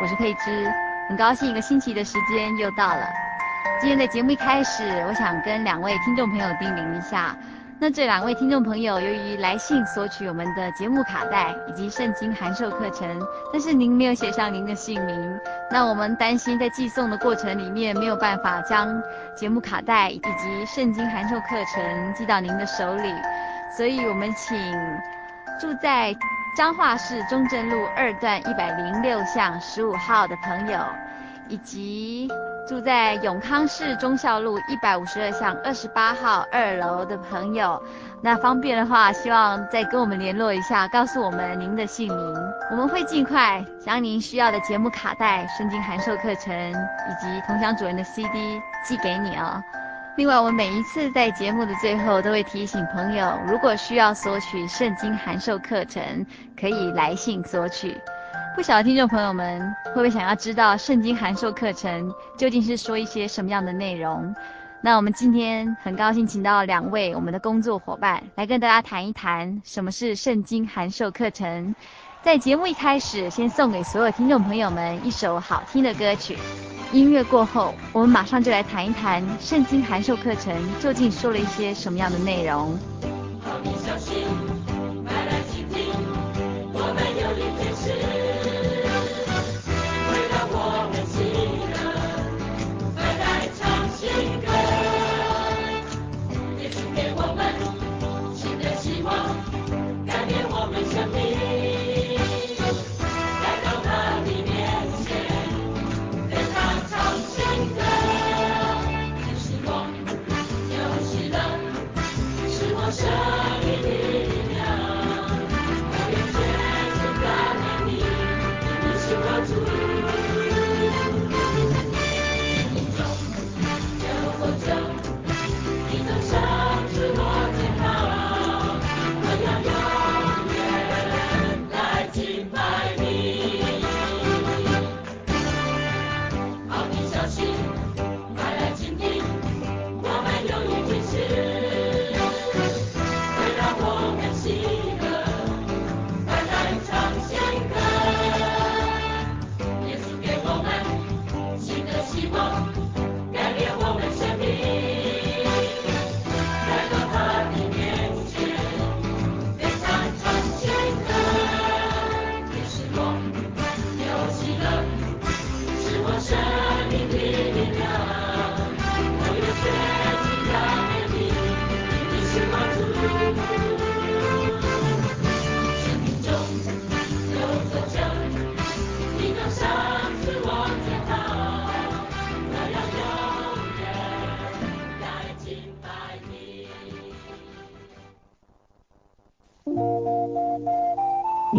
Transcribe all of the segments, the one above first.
我是佩芝，很高兴一个星期的时间又到了。今天的节目一开始，我想跟两位听众朋友叮咛一下，那这两位听众朋友由于来信索取我们的节目卡带以及圣经函授课程，但是您没有写上您的姓名，那我们担心在寄送的过程里面没有办法将节目卡带以及圣经函授课程寄到您的手里，所以我们请住在。彰化市中正路二段一百零六巷十五号的朋友，以及住在永康市忠孝路一百五十二巷二十八号二楼的朋友，那方便的话，希望再跟我们联络一下，告诉我们您的姓名，我们会尽快将您需要的节目卡带、圣经函授课程以及同乡主人的 CD 寄给你哦。另外，我每一次在节目的最后都会提醒朋友，如果需要索取圣经函授课程，可以来信索取。不晓得听众朋友们会不会想要知道圣经函授课程究竟是说一些什么样的内容？那我们今天很高兴请到两位我们的工作伙伴来跟大家谈一谈什么是圣经函授课程。在节目一开始，先送给所有听众朋友们一首好听的歌曲。音乐过后，我们马上就来谈一谈圣经函授课程究竟说了一些什么样的内容。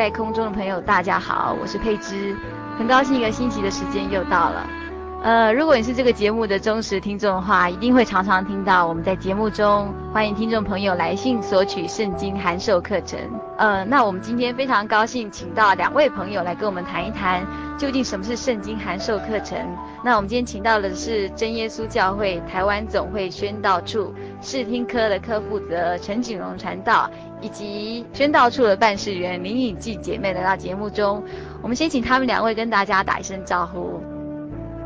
在空中的朋友，大家好，我是佩芝，很高兴一个星期的时间又到了。呃，如果你是这个节目的忠实听众的话，一定会常常听到我们在节目中欢迎听众朋友来信索取圣经函授课程。呃，那我们今天非常高兴，请到两位朋友来跟我们谈一谈，究竟什么是圣经函授课程。那我们今天请到的是真耶稣教会台湾总会宣道处视听科的科负责陈景荣传道。以及宣道处的办事员林颖季姐妹来到节目中，我们先请他们两位跟大家打一声招呼。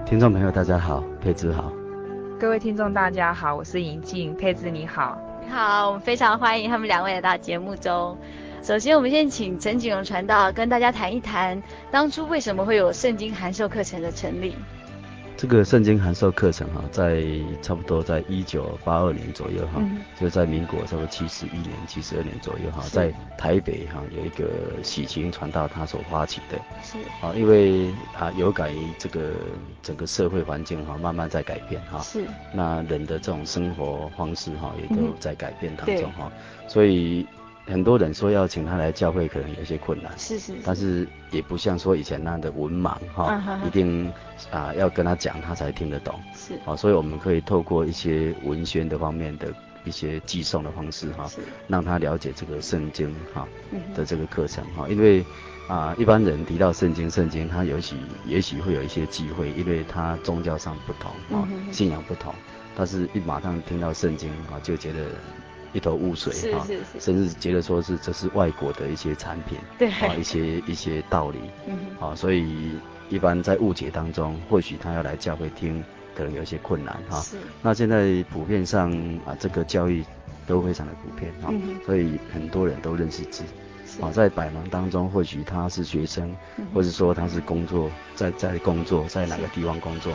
听众朋友大家好，佩芝好。各位听众大家好，我是尹静，佩芝你好。你好，我们非常欢迎他们两位来到节目中。首先，我们先请陈景荣传道跟大家谈一谈，当初为什么会有圣经函授课程的成立。这个圣经函授课程哈，在差不多在一九八二年左右哈，嗯、就在民国差不多七十一年、七十二年左右哈，是。在台北哈有一个喜晴传道他所发起的，是。啊，因为啊有感于这个整个社会环境哈慢慢在改变哈，是。那人的这种生活方式哈也都在改变当中哈，嗯、所以。很多人说要请他来教会，可能有些困难。是是，是。但是也不像说以前那样的文盲哈，一定啊要跟他讲，他才听得懂。是。啊，所以我们可以透过一些文宣的方面的一些寄送的方式哈，是让他了解这个圣经哈的这个课程哈。因为啊，一般人提到圣经，圣经他也许也许会有一些忌讳，因为他宗教上不同啊，信仰不同。但是一马上听到圣经啊，就觉得。一头雾水哈，甚至觉得说是这是外国的一些产品，对，啊一些一些道理，嗯哼，啊所以一般在误解当中，或许他要来教会听，可能有一些困难哈。是。那现在普遍上啊，这个教育都非常的普遍哈，所以很多人都认识字，啊在百忙当中，或许他是学生，或者说他是工作，在在工作，在哪个地方工作，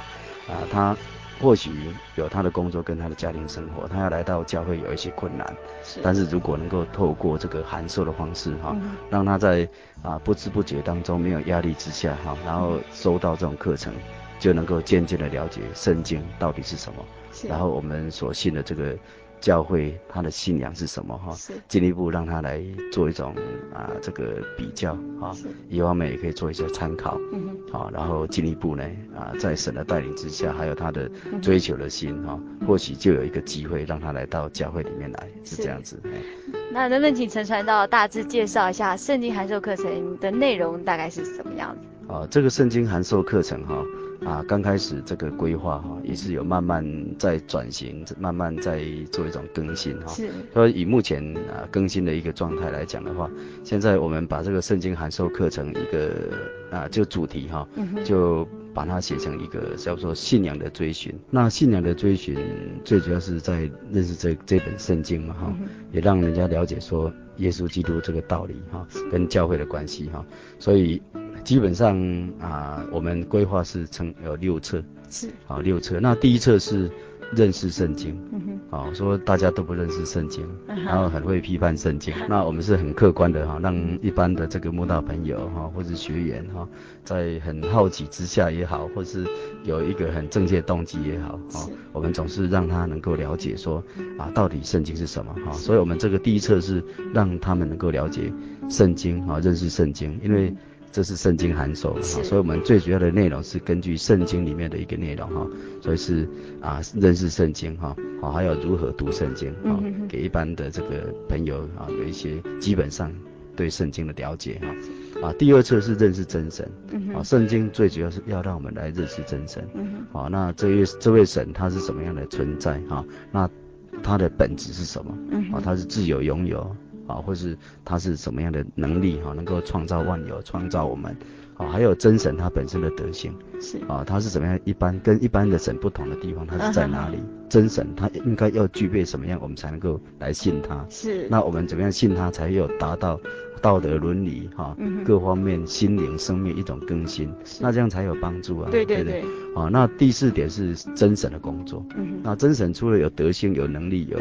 啊他。或许有他的工作跟他的家庭生活，他要来到教会有一些困难，是。但是如果能够透过这个函授的方式哈，嗯、让他在啊不知不觉当中没有压力之下哈，然后收到这种课程，就能够渐渐的了解圣经到底是什么，是。然后我们所信的这个。教会他的信仰是什么哈？是进一步让他来做一种啊这个比较哈，是一方面也可以做一些参考，好，然后进一步呢啊在神的带领之下，还有他的追求的心哈，嗯、哼或许就有一个机会让他来到教会里面来，是这样子。那能不能请陈传道大致介绍一下圣经函授课程的内容大概是什么样子？啊，这个圣经函授课程哈。啊，刚开始这个规划哈，也是有慢慢在转型，慢慢在做一种更新哈。是。所以以目前啊更新的一个状态来讲的话，现在我们把这个圣经函授课程一个啊就主题哈，就把它写成一个叫做信仰的追寻。那信仰的追寻最主要是在认识这这本圣经嘛哈，也让人家了解说耶稣基督这个道理哈，跟教会的关系哈，所以。基本上啊，我们规划是成有六册，是啊六册。那第一册是认识圣经，嗯哼，啊说大家都不认识圣经，然后很会批判圣经。那我们是很客观的哈，让一般的这个慕道朋友哈，或者学员哈，在很好奇之下也好，或是有一个很正确的动机也好，啊是，我们总是让他能够了解说啊，到底圣经是什么哈。是所以我们这个第一册是让他们能够了解圣经啊，认识圣经，因为。这是圣经函授，是所以我们最主要的内容是根据圣经里面的一个内容哈，所以是啊认识圣经哈，好还有如何读圣经给一般的这个朋友啊有一些基本上对圣经的了解哈。啊，第二册是认识真神。嗯啊，圣经最主要是要让我们来认识真神。好啊，那这位这位神他是什么样的存在？哈、啊，那他的本质是什么？嗯啊，他是自由拥有啊，或是他是什么样的能力？哈、啊，能够创造万有，创造我们。啊，还有真神他本身的德性。是啊，他是怎么样？一般跟一般的神不同的地方，他是在哪里？嗯、真神他应该要具备什么样，我们才能够来信他？是。那我们怎么样信他，才有达到道德伦理哈、啊嗯，各方面心灵生命一种更新？那这样才有帮助啊。对对对。对对啊，那第四点是真神的工作。嗯。那真神除了有德性、有能力、有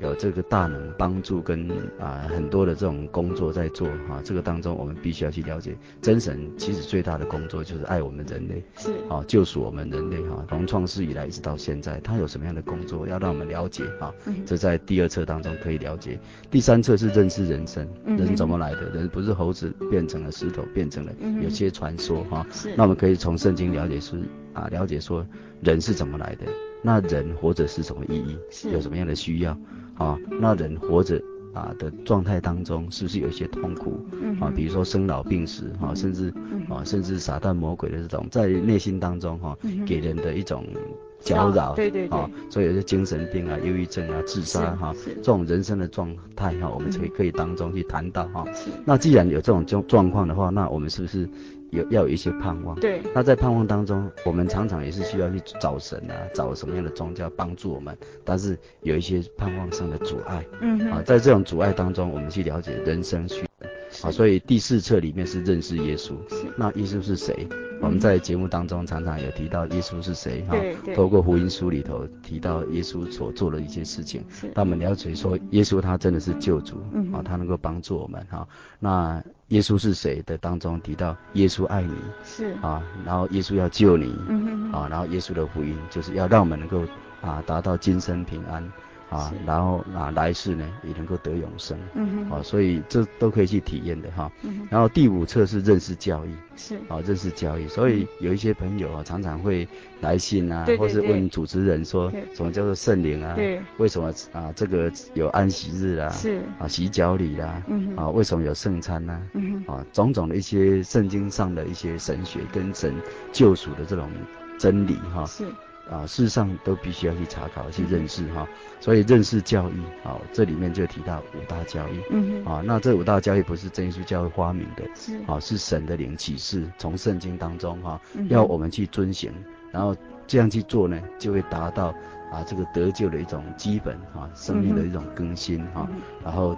有这个大能帮助跟啊很多的这种工作在做哈、啊，这个当中我们必须要去了解真神其实最大的工作就是爱我们人类。是。啊，救赎我们人类哈，从创世以来一直到现在，他有什么样的工作要让我们了解哈？这在第二册当中可以了解。第三册是认识人生，人怎么来的？人不是猴子变成了石头，变成了有些传说哈。是。那我们可以从圣经了解是啊，了解说人是怎么来的？那人活着是什么意义？是。有什么样的需要？啊，那人活着。啊的状态当中，是不是有一些痛苦？嗯啊，比如说生老病死，哈、啊，甚至、嗯、啊，甚至撒旦魔鬼的这种在内心当中，哈、给人的一种搅扰，对对对，啊，所以有些精神病啊、忧郁症啊、自杀哈、啊，这种人生的状态哈，我们可以可以当中去谈到哈、啊。那既然有这种状状况的话，那我们是不是？有要有一些盼望，对。那在盼望当中，我们常常也是需要去找神啊，找什么样的宗教帮助我们。但是有一些盼望上的阻碍，嗯啊，在这种阻碍当中，我们去了解人生需要，啊，所以第四册里面是认识耶稣。是。那耶稣是谁？我们在节目当中常常有提到耶稣是谁，哈。透过福音书里头提到耶稣所做的一些事情，是。让我们了解说耶稣他真的是救主，嗯，啊，他能够帮助我们，哈。那耶稣是谁的当中提到耶稣爱你，是啊，然后耶稣要救你，啊，然后耶稣的福音就是要让我们能够啊达到今生平安，啊，然后啊来世呢也能够得永生，嗯哼，啊，所以这都可以去体验的哈，嗯哼，然后第五册是认识教义，是。啊认识教义，所以有一些朋友啊常常会来信啊，对对对。或是问主持人说什么叫做圣灵啊，对，为什么啊这个有安息日啊，是。啊洗脚礼啦，嗯哼，啊为什么有圣餐呢？嗯哼，啊种种的一些圣经上的一些神学跟神救赎的这种真理哈，是。啊，事实上都必须要去查考、去认识哈、嗯，所以认识教育，好，这里面就提到五大教义，嗯啊，那这五大教义不是真耶稣教会发明的，是，啊，是神的灵启示，从圣经当中哈、嗯，要我们去遵循，然后这样去做呢，就会达到啊这个得救的一种基本啊，生命的一种更新哈、嗯，然后。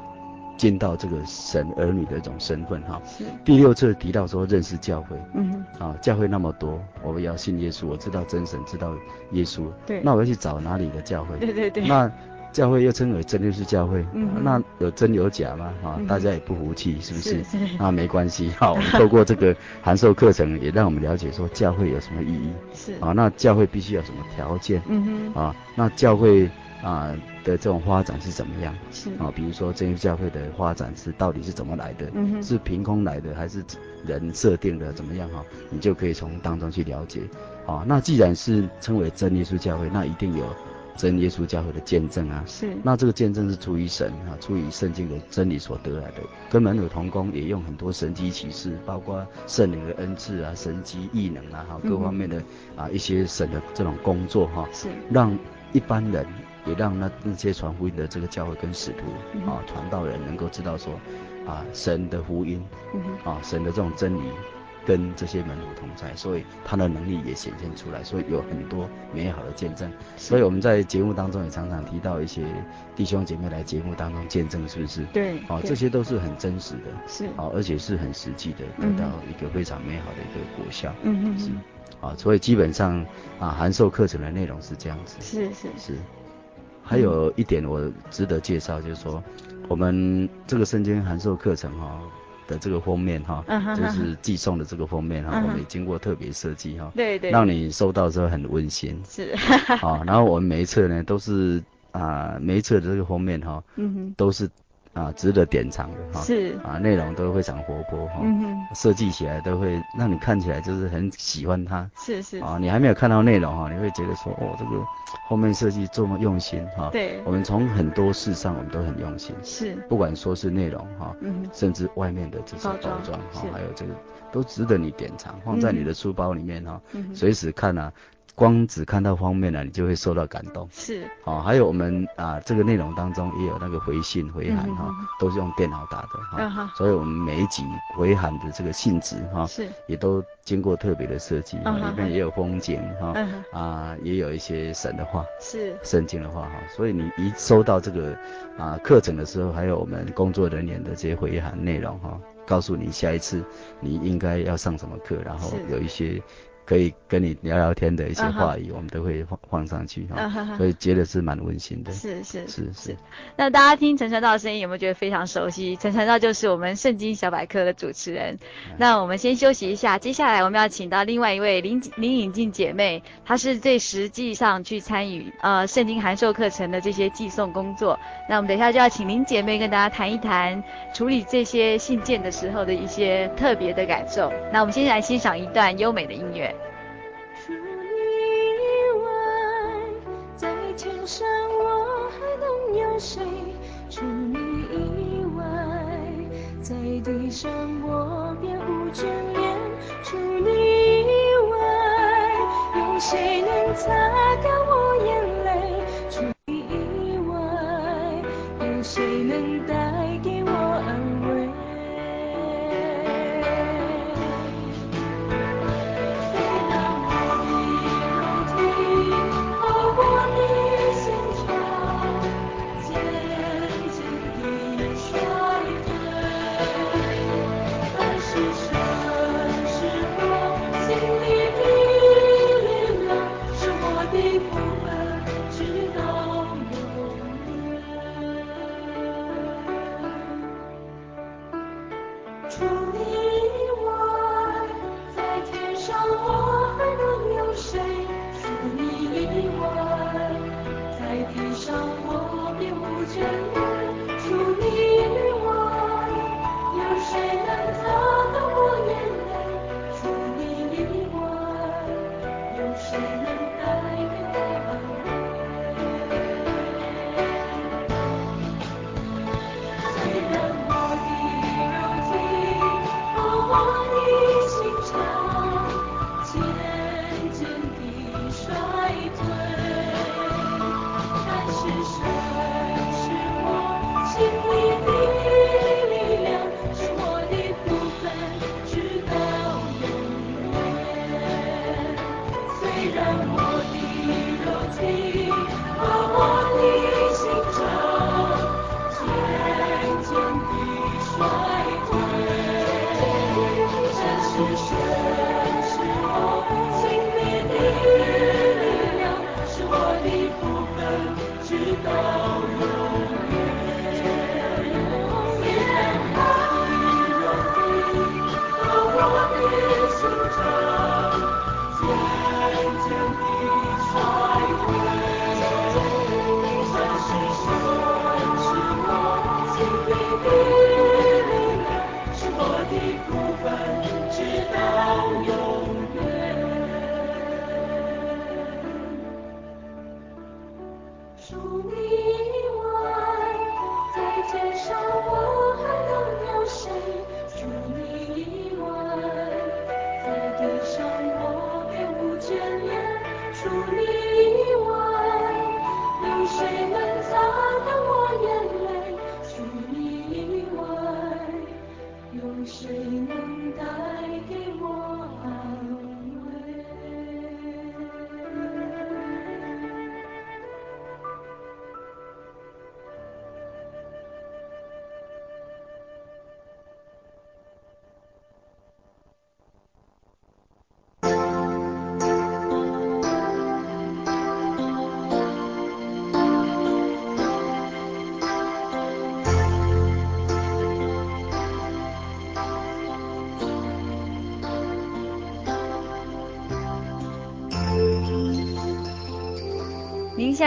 见到这个神儿女的一种身份哈，是。第六次提到说认识教会，嗯啊，教会那么多，我们要信耶稣，我知道真神，知道耶稣，对，那我要去找哪里的教会？对对对，那教会又称为真耶稣教会，嗯，那有真有假吗？啊，嗯、大家也不服气，是不是？是是。那没关系，好，我们透过这个函授课程，也让我们了解说教会有什么意义，是。啊，那教会必须有什么条件？嗯哼。啊，那教会。啊的这种发展是怎么样？是啊，比如说真耶稣教会的发展是到底是怎么来的？嗯是凭空来的还是人设定的？怎么样哈？你就可以从当中去了解。啊，那既然是称为真耶稣教会，那一定有真耶稣教会的见证啊。是。那这个见证是出于神啊，出于圣经的真理所得来的。跟门徒同工也用很多神机启示，包括圣灵的恩赐啊、神机异能啊，哈，各方面的、嗯、啊一些神的这种工作哈，是让一般人。也让那那些传福音的这个教会跟使徒、嗯、啊传道人能够知道说啊神的福音、嗯、啊神的这种真理跟这些门徒同在，所以他的能力也显现出来，所以有很多美好的见证。所以我们在节目当中也常常提到一些弟兄姐妹来节目当中见证，是不是？对。哦，这些都是很真实的，是哦，而且是很实际的，得到一个非常美好的一个果效。嗯嗯。是。啊，所以基本上啊函授课程的内容是这样子。是是是。还有一点我值得介绍，就是说，我们这个圣经函授课程哈的这个封面哈，就是寄送的这个封面哈，我们也经过特别设计哈，对对，让你收到的时候很温馨。是。好，然后我们每一册呢都是啊每一册的这个封面哈，嗯哼，都是啊值得典藏的哈。是啊，内容都非常活泼哈，设计起来都会让你看起来就是很喜欢它。是是啊，你还没有看到内容哈，你会觉得说哦，这个后面设计这么用心哈。对。我们从很多事上我们都很用心。是。不管说是内容哈，嗯，甚至外面的这些包装哈，还有这个都值得你典藏，放在你的书包里面哈，嗯，随时看啊。光只看到方面呢，你就会受到感动。是，好、哦，还有我们啊，这个内容当中也有那个回信回函哈、嗯。哦，都是用电脑打的哈，哦嗯、所以我们每一集回函的这个信纸哈，是、哦，也都经过特别的设计，嗯、里面也有风景哈，嗯、啊，也有一些神的话，是，圣经的话哈，所以你一收到这个啊课程的时候，还有我们工作人员的这些回函内容哈、哦，告诉你下一次你应该要上什么课，然后有一些。可以跟你聊聊天的一些话语，uh. 我们都会放放上去哈，uh. 所以觉得是蛮温馨的。是是是是，那大家听陈传道的声音有没有觉得非常熟悉？陈传道就是我们圣经小百科的主持人。Uh. 那我们先休息一下，接下来我们要请到另外一位林林颖静姐妹，她是最实际上去参与呃圣经函授课程的这些寄送工作。那我们等一下就要请林姐妹跟大家谈一谈处理这些信件的时候的一些特别的感受。那我们先来欣赏一段优美的音乐。上我还能有谁？除你以外，在地上我别无眷恋。除你以外，有谁能擦干我眼泪？除你以外，有谁能带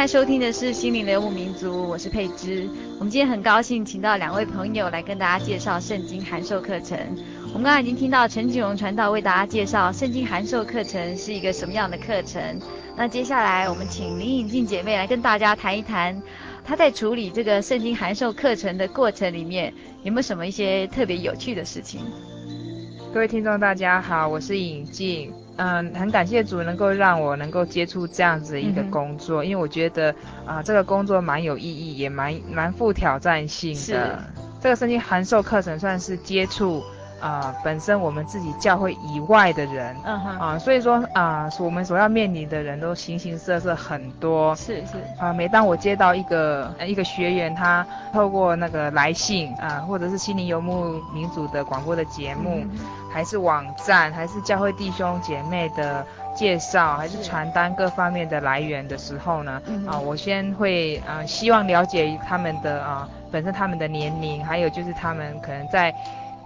在收听的是《心灵人物民族》，我是佩芝。我们今天很高兴请到两位朋友来跟大家介绍圣经函授课程。我们刚才已经听到陈景荣传道为大家介绍圣经函授课程是一个什么样的课程。那接下来我们请林颖静姐妹来跟大家谈一谈，她在处理这个圣经函授课程的过程里面有没有什么一些特别有趣的事情？各位听众大家好，我是颖静。嗯，很感谢主能够让我能够接触这样子一个工作，嗯、因为我觉得啊、呃，这个工作蛮有意义，也蛮蛮富挑战性的。是这个圣经函授课程算是接触。啊、呃，本身我们自己教会以外的人，嗯哼，啊、呃，所以说啊、呃，我们所要面临的人都形形色色很多，是是，啊、呃，每当我接到一个一个学员，他透过那个来信啊、呃，或者是心灵游牧民族的广播的节目，嗯、还是网站，还是教会弟兄姐妹的介绍，还是传单各方面的来源的时候呢，啊、我先会啊、呃，希望了解他们的啊、呃，本身他们的年龄，还有就是他们可能在。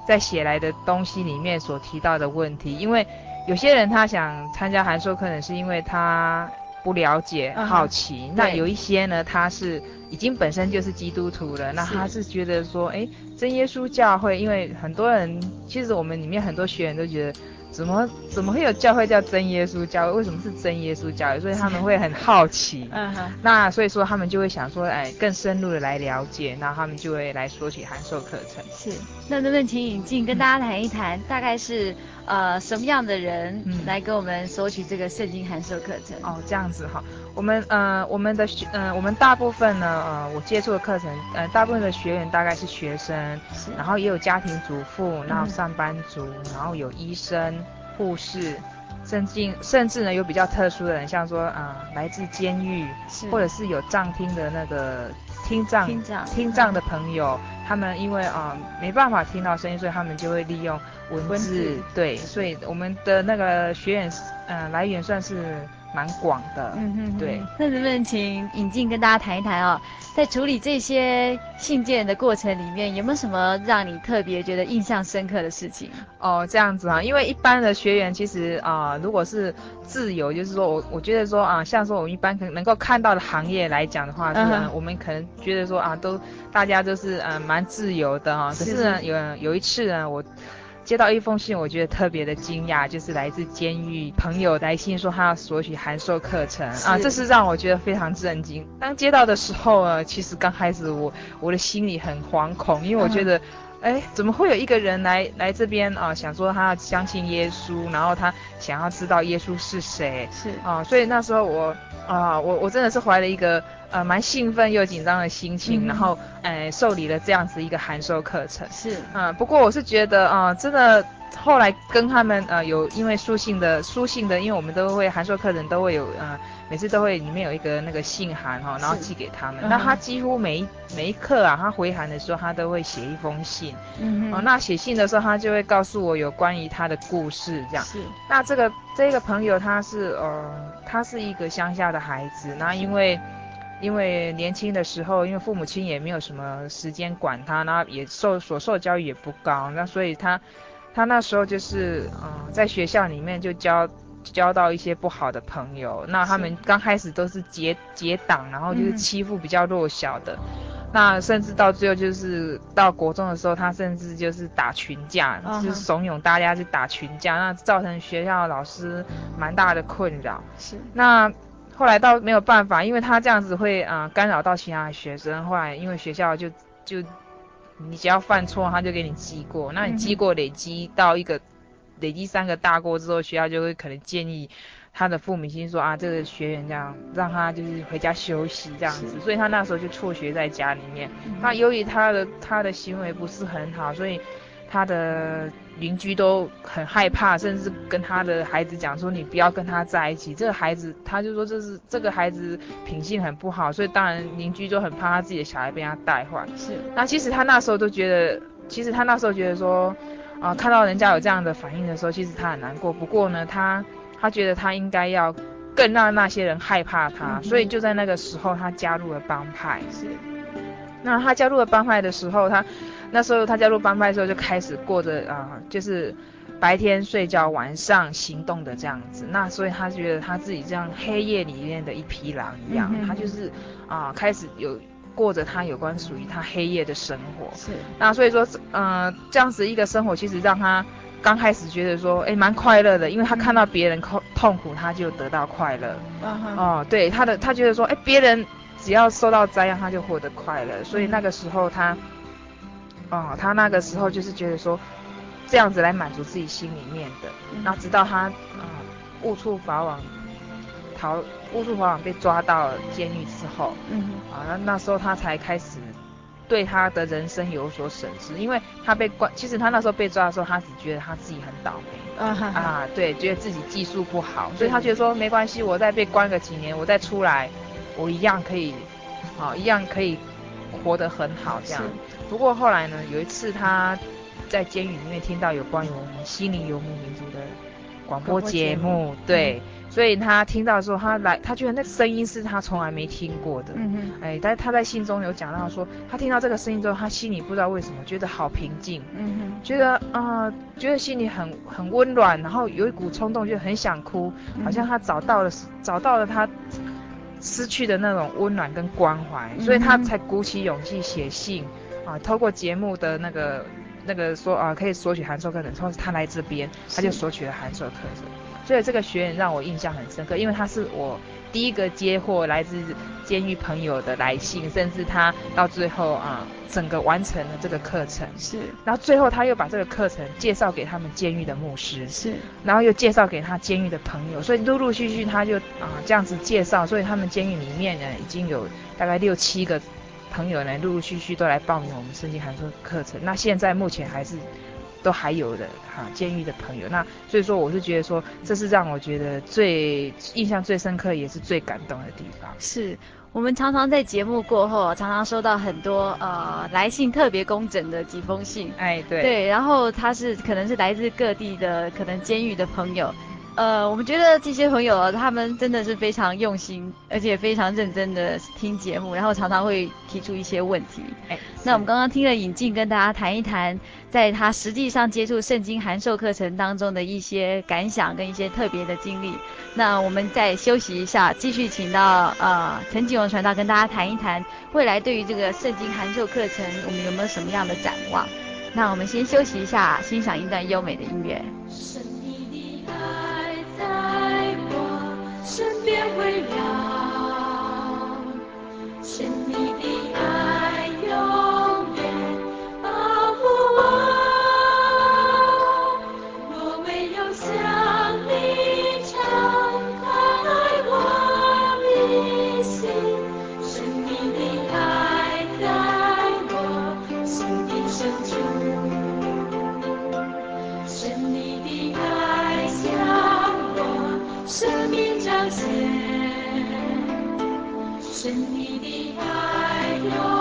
在写来的东西里面所提到的问题，因为有些人他想参加函授课程，是因为他不了解、uh. 好奇；那有一些呢，他是已经本身就是基督徒了，那他是觉得说，哎，真耶稣教会，因为很多人其实我们里面很多学员都觉得。怎么怎么会有教会叫真耶稣教会？为什么是真耶稣教会？所以他们会很好奇。嗯哼。那所以说他们就会想说，哎，更深入的来了解，那他们就会来说起函授课程。是。那能不能请尹静跟大家谈一谈，嗯、大概是呃什么样的人来跟我们索取这个圣经函授课程？哦，这样子哈。我们呃我们的学呃我们大部分呢呃我接触的课程呃大部分的学员大概是学生，是。然后也有家庭主妇，然后上班族，嗯、然后有医生、护士，甚至甚至呢有比较特殊的人，像说啊、呃、来自监狱，是。或者是有障听的那个听障听障。听障的朋友，嗯、他们因为啊、呃、没办法听到声音，所以他们就会利用文字，对，所以我们的那个学员呃来源算是。蛮广的，嗯哼哼，对。那能不能请尹静跟大家谈一谈哦，在处理这些信件的过程里面，有没有什么让你特别觉得印象深刻的事情？哦，这样子啊，因为一般的学员其实啊、呃，如果是自由，就是说我我觉得说啊，像说我们一般可能能够看到的行业来讲的话，是、嗯、我们可能觉得说啊，都大家都是嗯蛮自由的哈。可是呢，有有一次呢，我。接到一封信，我觉得特别的惊讶，就是来自监狱朋友来信说他要索取函授课程。啊，这是让我觉得非常震惊。当接到的时候呢，其实刚开始我我的心里很惶恐，因为我觉得，哎、嗯，怎么会有一个人来来这边啊，想说他要相信耶稣，然后他想要知道耶稣是谁，是。啊，所以那时候我啊，我我真的是怀了一个。呃，蛮兴奋又紧张的心情，嗯、然后，呃，受理了这样子一个函授课程。是，嗯、呃，不过我是觉得，啊、呃，真的，后来跟他们，呃，有因为书信的书信的，因为我们都会函授课程都会有，呃，每次都会里面有一个那个信函哈，然后寄给他们。是那他几乎每一每一课啊，他回函的时候，他都会写一封信。嗯哼。哦、呃，那写信的时候，他就会告诉我有关于他的故事，这样。是。那这个这个朋友他是，呃，他是一个乡下的孩子，那因为。因为年轻的时候，因为父母亲也没有什么时间管他，然后也受所受教育也不高，那所以他，他那时候就是，嗯、呃，在学校里面就交交到一些不好的朋友，那他们刚开始都是结结党，然后就是欺负比较弱小的，嗯、那甚至到最后就是到国中的时候，他甚至就是打群架，嗯、就是怂恿大家去打群架，那造成学校老师蛮大的困扰。是，那。后来倒没有办法，因为他这样子会啊、呃、干扰到其他的学生。后来因为学校就就你只要犯错，他就给你记过。那你记过累积到一个累积三个大过之后，学校就会可能建议他的父母亲说啊，这个学员这样让他就是回家休息这样子。所以他那时候就辍学在家里面。嗯、那由于他的他的行为不是很好，所以他的。邻居都很害怕，甚至跟他的孩子讲说：“你不要跟他在一起。”这个孩子他就说：“这是这个孩子品性很不好。”所以当然邻居就很怕他自己的小孩被他带坏。是。那其实他那时候都觉得，其实他那时候觉得说，啊、呃，看到人家有这样的反应的时候，其实他很难过。不过呢，他他觉得他应该要更让那些人害怕他，嗯、所以就在那个时候，他加入了帮派。是。那他加入了帮派的时候，他那时候他加入帮派的时候就开始过着啊、呃，就是白天睡觉，晚上行动的这样子。那所以他觉得他自己这样黑夜里面的一匹狼一样，嗯、他就是啊、呃、开始有过着他有关属于他黑夜的生活。是。那所以说，嗯、呃，这样子一个生活其实让他刚开始觉得说，哎，蛮快乐的，因为他看到别人痛痛苦，他就得到快乐。哦，对，他的他觉得说，哎，别人。只要受到灾殃，他就获得快乐。所以那个时候他，哦，他那个时候就是觉得说，这样子来满足自己心里面的。然后直到他，啊、呃，误触法网，逃，误触法网被抓到监狱之后，嗯，啊，那那时候他才开始对他的人生有所审视，因为他被关，其实他那时候被抓的时候，他只觉得他自己很倒霉，啊，哈哈啊，对，觉得自己技术不好，所以他觉得说没关系，我再被关个几年，我再出来。我一样可以，好，一样可以活得很好这样。不过后来呢，有一次他在监狱里面听到有关于我们悉尼游牧民族的广播节目，对，嗯、所以他听到的时候，他来，他觉得那个声音是他从来没听过的，嗯哼，哎，但是他在信中有讲到说，他听到这个声音之后，他心里不知道为什么觉得好平静，嗯哼，觉得啊、呃，觉得心里很很温暖，然后有一股冲动，就很想哭，好像他找到了，找到了他。失去的那种温暖跟关怀，所以他才鼓起勇气写信啊，透过节目的那个那个说啊，可以索取函授课程，从他来这边，他就索取了函授课程。所以这个学员让我印象很深刻，因为他是我第一个接获来自监狱朋友的来信，甚至他到最后啊，整个完成了这个课程。是。然后最后他又把这个课程介绍给他们监狱的牧师。是。然后又介绍给他监狱的朋友，所以陆陆续续他就啊这样子介绍，所以他们监狱里面呢已经有大概六七个朋友呢陆陆续续都来报名我们圣经函授课程。那现在目前还是。都还有的哈，监狱的朋友，那所以说我是觉得说，这是让我觉得最印象最深刻，也是最感动的地方。是我们常常在节目过后，常常收到很多呃来信特别工整的几封信，哎对对，然后他是可能是来自各地的可能监狱的朋友。呃，我们觉得这些朋友他们真的是非常用心，而且非常认真的听节目，然后常常会提出一些问题。哎，那我们刚刚听了尹静跟大家谈一谈，在他实际上接触圣经函授课程当中的一些感想跟一些特别的经历。那我们再休息一下，继续请到呃陈景荣传道跟大家谈一谈未来对于这个圣经函授课程，我们有没有什么样的展望？那我们先休息一下，欣赏一段优美的音乐。在我身边围绕，神你的生命彰显神秘的爱。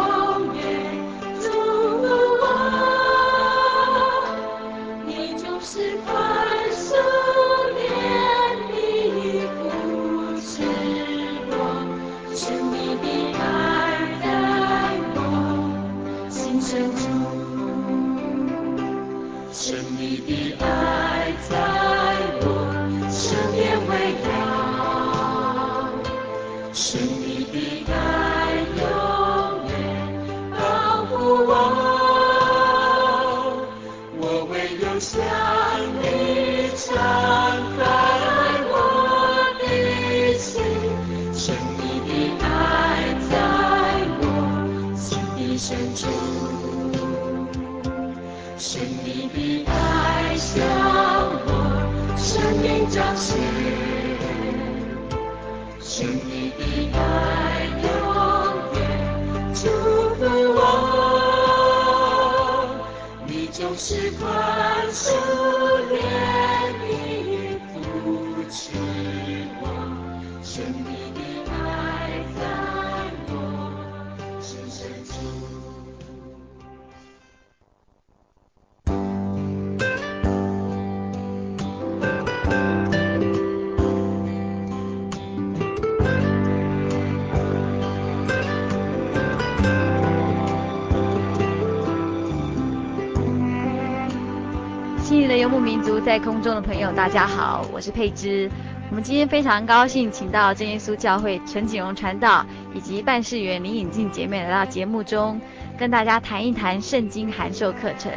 在空中的朋友，大家好，我是佩芝。我们今天非常高兴，请到真耶稣教会陈景荣传道以及办事员林颖静姐妹来到节目中，跟大家谈一谈圣经函授课程。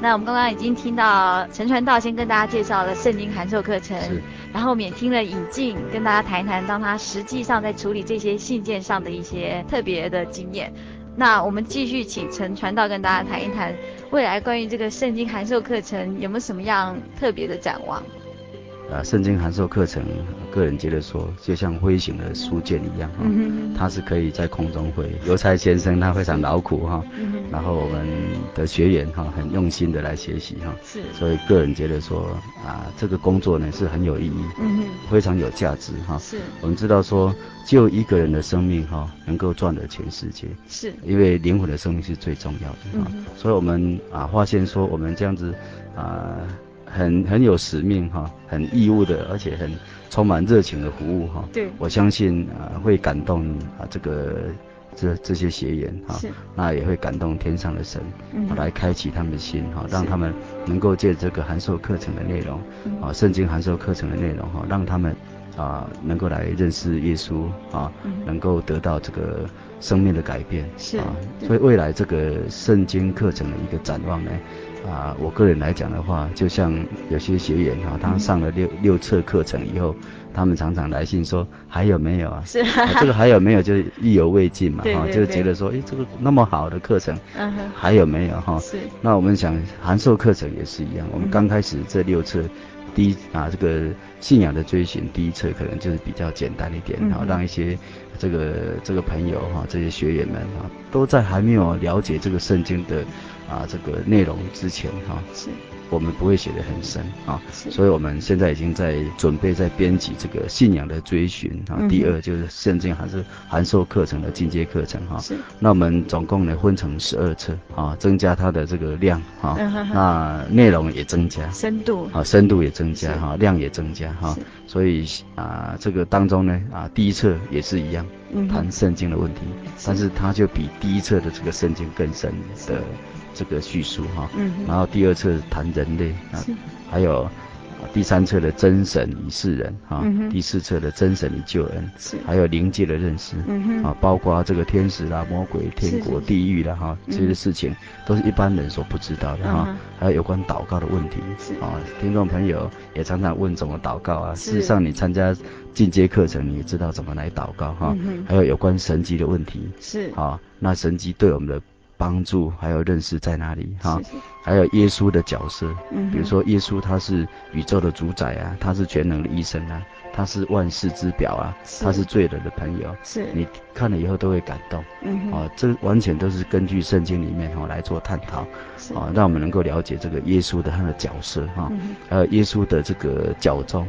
那我们刚刚已经听到陈传道先跟大家介绍了圣经函授课程，然后我们也听了引静跟大家谈一谈，当他实际上在处理这些信件上的一些特别的经验。那我们继续请陈传道跟大家谈一谈未来关于这个圣经函授课程有没有什么样特别的展望？啊，圣经函授课程，个人觉得说，就像飞行的书卷一样哈，它是可以在空中飞。邮差先生他非常劳苦哈，然后我们的学员哈很用心的来学习哈，是，所以个人觉得说啊，这个工作呢是很有意义，嗯非常有价值哈。是，我们知道说，就一个人的生命哈，能够赚得全世界，是因为灵魂的生命是最重要的哈，所以我们啊发现说，我们这样子啊。很很有使命哈，很义务的，而且很充满热情的服务哈。对，我相信啊会感动啊这个这这些学员哈，那也会感动天上的神，嗯，来开启他们的心哈，让他们能够借这个函授课程的内容，啊圣经函授课程的内容哈，让他们啊能够来认识耶稣啊，能够得到这个生命的改变是啊，所以未来这个圣经课程的一个展望呢。啊，我个人来讲的话，就像有些学员哈，他上了六六册课程以后，他们常常来信说还有没有啊？是啊，这个还有没有就是意犹未尽嘛哈，就觉得说，诶，这个那么好的课程，嗯哼，还有没有哈？是。那我们想函授课程也是一样，我们刚开始这六册，第一啊这个信仰的追寻第一册可能就是比较简单一点，然后让一些这个这个朋友哈，这些学员们啊，都在还没有了解这个圣经的。啊，这个内容之前哈，是，我们不会写得很深啊，所以我们现在已经在准备在编辑这个信仰的追寻啊。第二就是圣经还是函授课程的进阶课程哈。是。那我们总共呢分成十二册啊，增加它的这个量啊，那内容也增加，深度啊，深度也增加哈，量也增加哈。所以啊，这个当中呢啊，第一册也是一样，谈圣经的问题，但是它就比第一册的这个圣经更深的。这个叙述哈，嗯，然后第二册谈人类啊，还有第三册的真神与世人哈，第四册的真神与救恩，是，还有灵界的认识，嗯哼，啊，包括这个天使啦、魔鬼、天国、地狱啦哈，这些事情都是一般人所不知道的哈，还有有关祷告的问题，是。啊，听众朋友也常常问怎么祷告啊，事实上你参加进阶课程，你也知道怎么来祷告哈，还有有关神迹的问题，是。啊，那神迹对我们的。帮助还有认识在哪里哈？还有耶稣的角色，比如说耶稣他是宇宙的主宰啊，他是全能的医生啊，他是万事之表啊，他是罪人的朋友，是。你看了以后都会感动，嗯啊，这完全都是根据圣经里面哈来做探讨，啊，让我们能够了解这个耶稣的他的角色哈，还有耶稣的这个教宗，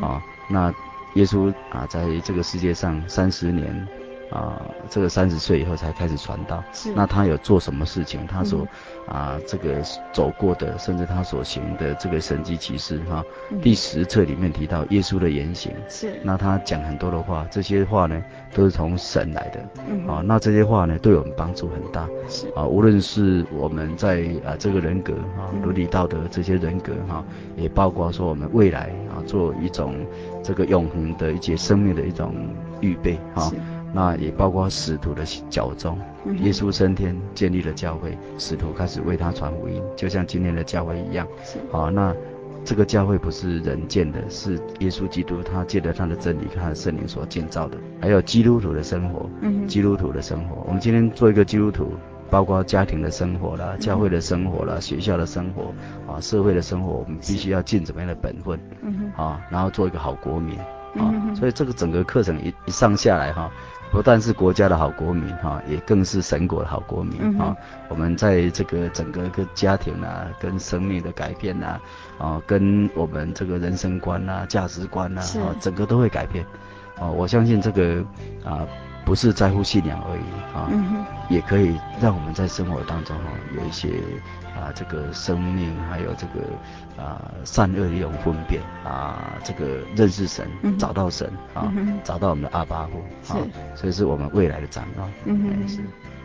啊，那耶稣啊在这个世界上三十年。啊，这个三十岁以后才开始传道，是。那他有做什么事情？他所、嗯、啊，这个走过的，甚至他所行的这个神迹奇事，哈、嗯。第十册里面提到耶稣的言行，是。那他讲很多的话，这些话呢，都是从神来的，嗯。啊，那这些话呢，对我们帮助很大，是。啊，无论是我们在啊这个人格啊伦理道德这些人格哈，也包括说我们未来啊做一种这个永恒的一些生命的一种预备哈。那也包括使徒的教宗，耶稣升天建立了教会，使徒开始为他传福音，就像今天的教会一样。好，那这个教会不是人建的，是耶稣基督他借着他的真理、他的圣灵所建造的。还有基督徒的生活，基督徒的生活。我们今天做一个基督徒，包括家庭的生活啦、教会的生活啦、学校的生活啊、社会的生活，我们必须要尽怎么样的本分，啊，然后做一个好国民啊。所以这个整个课程一一上下来哈。不但是国家的好国民哈，也更是神国的好国民哈。我们在这个整个个家庭啊，跟生命的改变呐，啊，跟我们这个人生观呐、价值观呐，啊，整个都会改变。啊，我相信这个啊，不是在乎信仰而已啊，也可以让我们在生活当中哈，有一些。啊，这个生命还有这个啊善恶的一种分辨啊，这个认识神，嗯、找到神啊，嗯、找到我们的阿爸父，是，所以是我们未来的展望。嗯哼，是。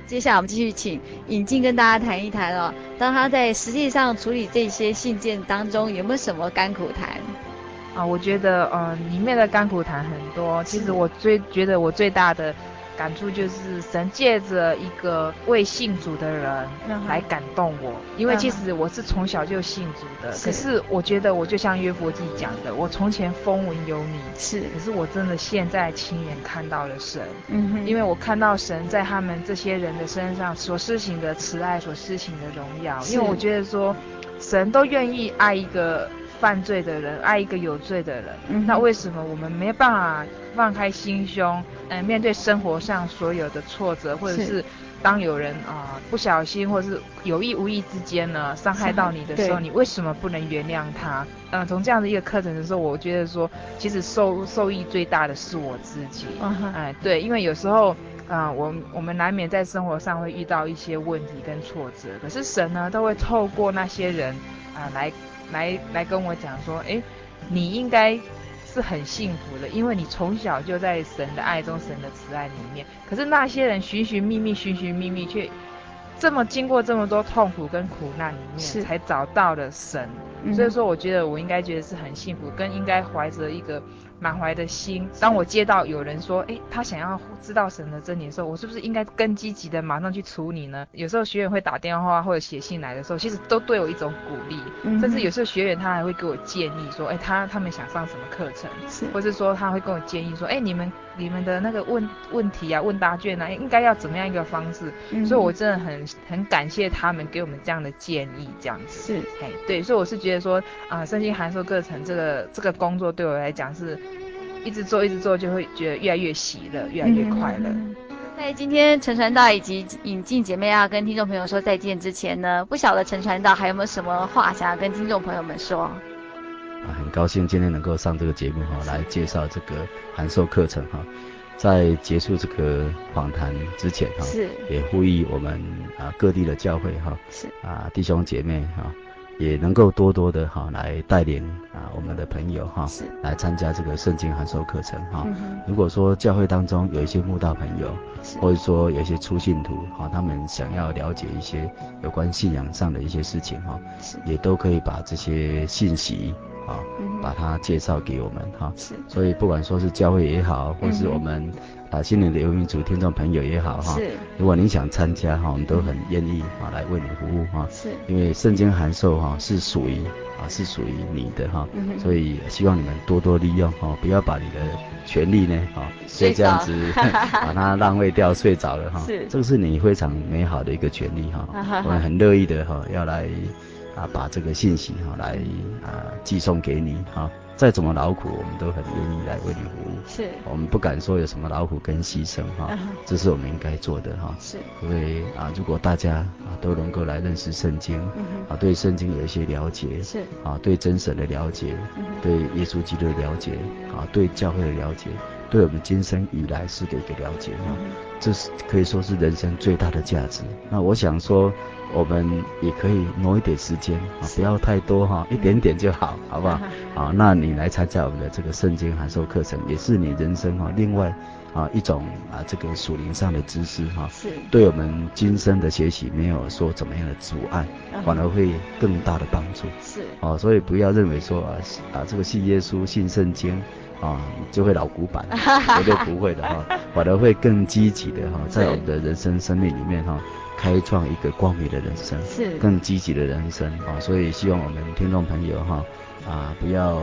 接下来我们继续请尹静跟大家谈一谈哦，当他在实际上处理这些信件当中，有没有什么甘苦谈？啊，我觉得呃，里面的甘苦谈很多。其实我最觉得我最大的。感触就是神借着一个未信主的人来感动我，因为其实我是从小就信主的，可是我觉得我就像约伯记讲的，我从前风闻有你，是，可是我真的现在亲眼看到了神，嗯哼，因为我看到神在他们这些人的身上所施行的慈爱，所施行的荣耀，因为我觉得说神都愿意爱一个犯罪的人，爱一个有罪的人，嗯，那为什么我们没办法放开心胸？嗯，面对生活上所有的挫折，或者是当有人啊、呃、不小心，或者是有意无意之间呢伤害到你的时候，你为什么不能原谅他？嗯、呃，从这样的一个课程的时候，我觉得说，其实受受益最大的是我自己。嗯哼，哎，对，因为有时候啊、呃，我我们难免在生活上会遇到一些问题跟挫折，可是神呢，都会透过那些人啊、呃、来来来跟我讲说，哎，你应该。是很幸福的，因为你从小就在神的爱中、神的慈爱里面。可是那些人寻寻觅觅、寻寻觅觅，却这么经过这么多痛苦跟苦难里面，才找到了神。所以说，我觉得我应该觉得是很幸福，跟应该怀着一个。满怀的心，当我接到有人说，诶，他想要知道神的真理的时候，我是不是应该更积极的马上去处理呢？有时候学员会打电话或者写信来的时候，其实都对我一种鼓励，嗯、甚至有时候学员他还会给我建议说，诶，他他们想上什么课程，是，或是说他会跟我建议说，诶，你们你们的那个问问题啊，问答卷啊，应该要怎么样一个方式？嗯、所以我真的很很感谢他们给我们这样的建议，这样子是，哎，对，所以我是觉得说，啊、呃，圣经函授课程这个这个工作对我来讲是。一直做，一直做，就会觉得越来越喜乐，越来越快乐。在今天陈传道以及引进姐妹要跟听众朋友说再见之前呢，不晓得陈传道还有没有什么话想要跟听众朋友们说？啊，很高兴今天能够上这个节目哈，来介绍这个函授课程哈。在结束这个访谈之前哈，是也呼吁我们啊各地的教会哈，是啊弟兄姐妹哈。也能够多多的哈来带领啊我们的朋友哈，来参加这个圣经函授课程哈。如果说教会当中有一些慕道朋友，或者说有一些初信徒哈，他们想要了解一些有关信仰上的一些事情哈，也都可以把这些信息。啊，把它介绍给我们哈，是，所以不管说是教会也好，或是我们啊心灵的游民族听众朋友也好哈，是，如果您想参加哈，我们都很愿意啊来为你服务哈，是，因为圣经函授哈是属于啊是属于你的哈，所以希望你们多多利用哈，不要把你的权利呢哈就这样子 把它浪费掉睡着了哈，是，这个是你非常美好的一个权利哈，我们很乐意的哈要来。啊，把这个信息哈来啊寄送给你哈，再怎么劳苦，我们都很愿意来为你服务。是，我们不敢说有什么劳苦跟牺牲哈，这是我们应该做的哈。是，因为啊，如果大家啊都能够来认识圣经，啊对圣经有一些了解，是啊对真神的了解，对耶稣基督的了解，啊对教会的了解，对我们今生与来世的一个了解哈，这是可以说是人生最大的价值。那我想说。我们也可以挪一点时间啊，不要太多哈，一点点就好，好不好？好，那你来参加我们的这个圣经函授课程，也是你人生哈另外啊一种啊这个属灵上的知识哈，是对我们今生的学习没有说怎么样的阻碍，反而会更大的帮助。是哦，所以不要认为说啊啊这个信耶稣、信圣经啊就会老古板，绝对不会的哈，反而会更积极的哈，在我们的人生生命里面哈。开创一个光明的人生，是更积极的人生啊！所以希望我们听众朋友哈啊，不要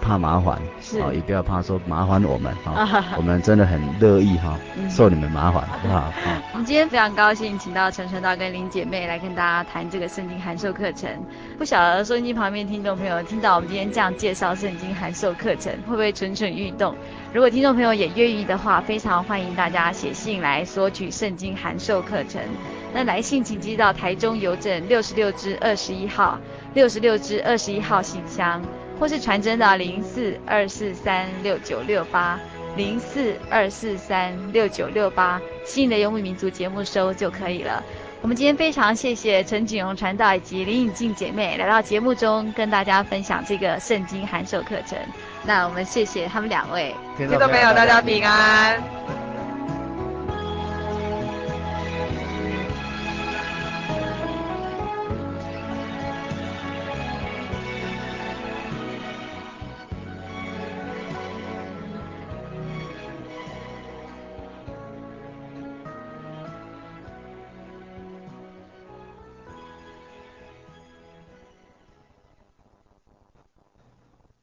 怕麻烦，是啊，也不要怕说麻烦我们哈，我们真的很乐意哈受你们麻烦，好不好？我 们今天非常高兴，请到陈传道跟林姐妹来跟大家谈这个圣经函授课程。不晓得收音机旁边听众朋友听到我们今天这样介绍圣经函授课程，会不会蠢蠢欲动？如果听众朋友也愿意的话，非常欢迎大家写信来索取圣经函授课程。那来信请寄到台中邮政六十六支二十一号，六十六支二十一号信箱，或是传真到零四二四三六九六八，零四二四三六九六八，新的游牧民族节目收就可以了。我们今天非常谢谢陈锦荣传道以及林颖静姐妹来到节目中跟大家分享这个圣经函授课程。那我们谢谢他们两位，听到没有？大家平安。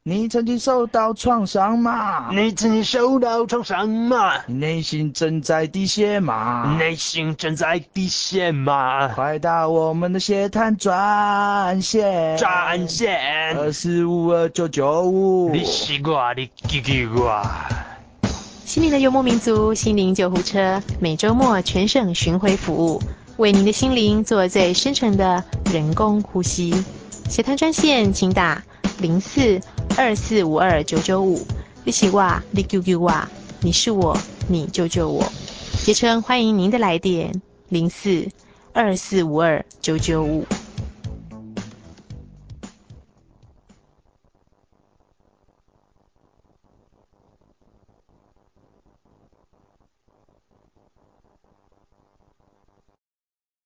你曾经受到创伤吗？你曾经受到创伤吗？你内心正在滴血吗？内心正在滴血吗？快打我们的血滩专线，专线二四五二九九五。你西瓜，你叽叽呱。心灵的幽默民族，心灵救护车，每周末全省巡回服务，为您的心灵做最深层的人工呼吸。血滩专线，请打零四二四五二九九五。你是我，你救救我，你是我，你救救我。竭诚欢迎您的来电，零四二四五二九九五。